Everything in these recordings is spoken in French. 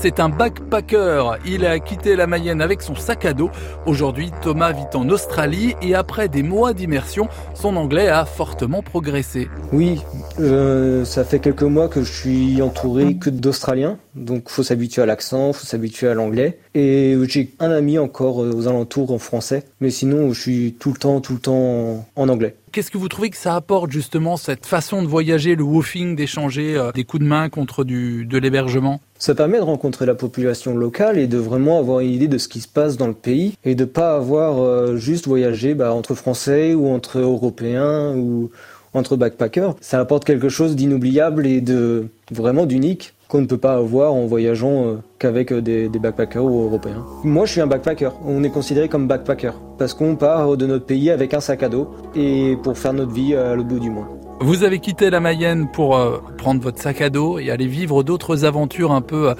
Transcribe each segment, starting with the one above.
c'est un backpacker. Il a quitté la Mayenne avec son sac à dos. Aujourd'hui, Thomas vit en Australie et après des mois d'immersion, son anglais a fortement progressé. Oui, euh, ça fait quelques mois que je suis entouré que d'Australiens. Donc faut s'habituer à l'accent, faut s'habituer à l'anglais. Et j'ai un ami encore euh, aux alentours en français, mais sinon je suis tout le temps, tout le temps en anglais. Qu'est-ce que vous trouvez que ça apporte justement cette façon de voyager, le woofing, d'échanger euh, des coups de main contre du, de l'hébergement? Ça permet de rencontrer la population locale et de vraiment avoir une idée de ce qui se passe dans le pays et de pas avoir euh, juste voyagé bah, entre Français ou entre Européens ou entre backpackers. Ça apporte quelque chose d'inoubliable et de vraiment d'unique qu'on ne peut pas avoir en voyageant euh, qu'avec euh, des, backpackers européens. Moi, je suis un backpacker. On est considéré comme backpacker parce qu'on part de notre pays avec un sac à dos et pour faire notre vie à l'autre bout du monde. Vous avez quitté la Mayenne pour euh, prendre votre sac à dos et aller vivre d'autres aventures un peu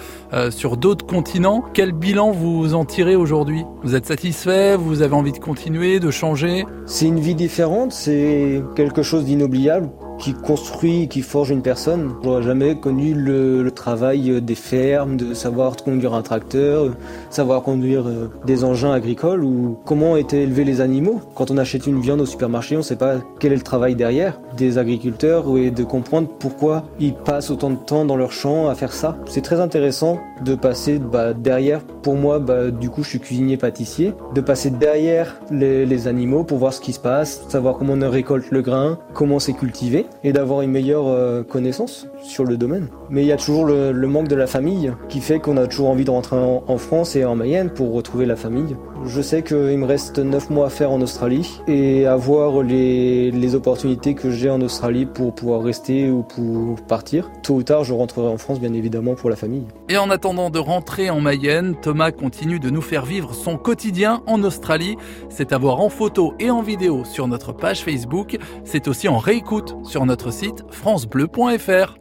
sur d'autres continents. Quel bilan vous en tirez aujourd'hui? Vous êtes satisfait? Vous avez envie de continuer, de changer? C'est une vie différente, c'est quelque chose d'inoubliable qui construit, qui forge une personne. J'aurais jamais connu le, travail des fermes, de savoir conduire un tracteur, savoir conduire euh, des engins agricoles ou comment étaient élevés les animaux. Quand on achète une viande au supermarché, on ne sait pas quel est le travail derrière des agriculteurs et de comprendre pourquoi ils passent autant de temps dans leur champ à faire ça. C'est très intéressant de passer bah, derrière. Pour moi, bah, du coup, je suis cuisinier pâtissier, de passer derrière les, les animaux pour voir ce qui se passe, savoir comment on récolte le grain, comment c'est cultivé et d'avoir une meilleure euh, connaissance sur le domaine. Mais il y a toujours le, manque de la famille qui fait qu'on a toujours envie de rentrer en, France et en Mayenne pour retrouver la famille. Je sais qu'il me reste 9 mois à faire en Australie et avoir les, les opportunités que j'ai en Australie pour pouvoir rester ou pour partir. Tôt ou tard, je rentrerai en France bien évidemment pour la famille. Et en attendant de rentrer en Mayenne, Thomas continue de nous faire vivre son quotidien en Australie. C'est à voir en photo et en vidéo sur notre page Facebook. C'est aussi en réécoute sur notre site francebleu.fr.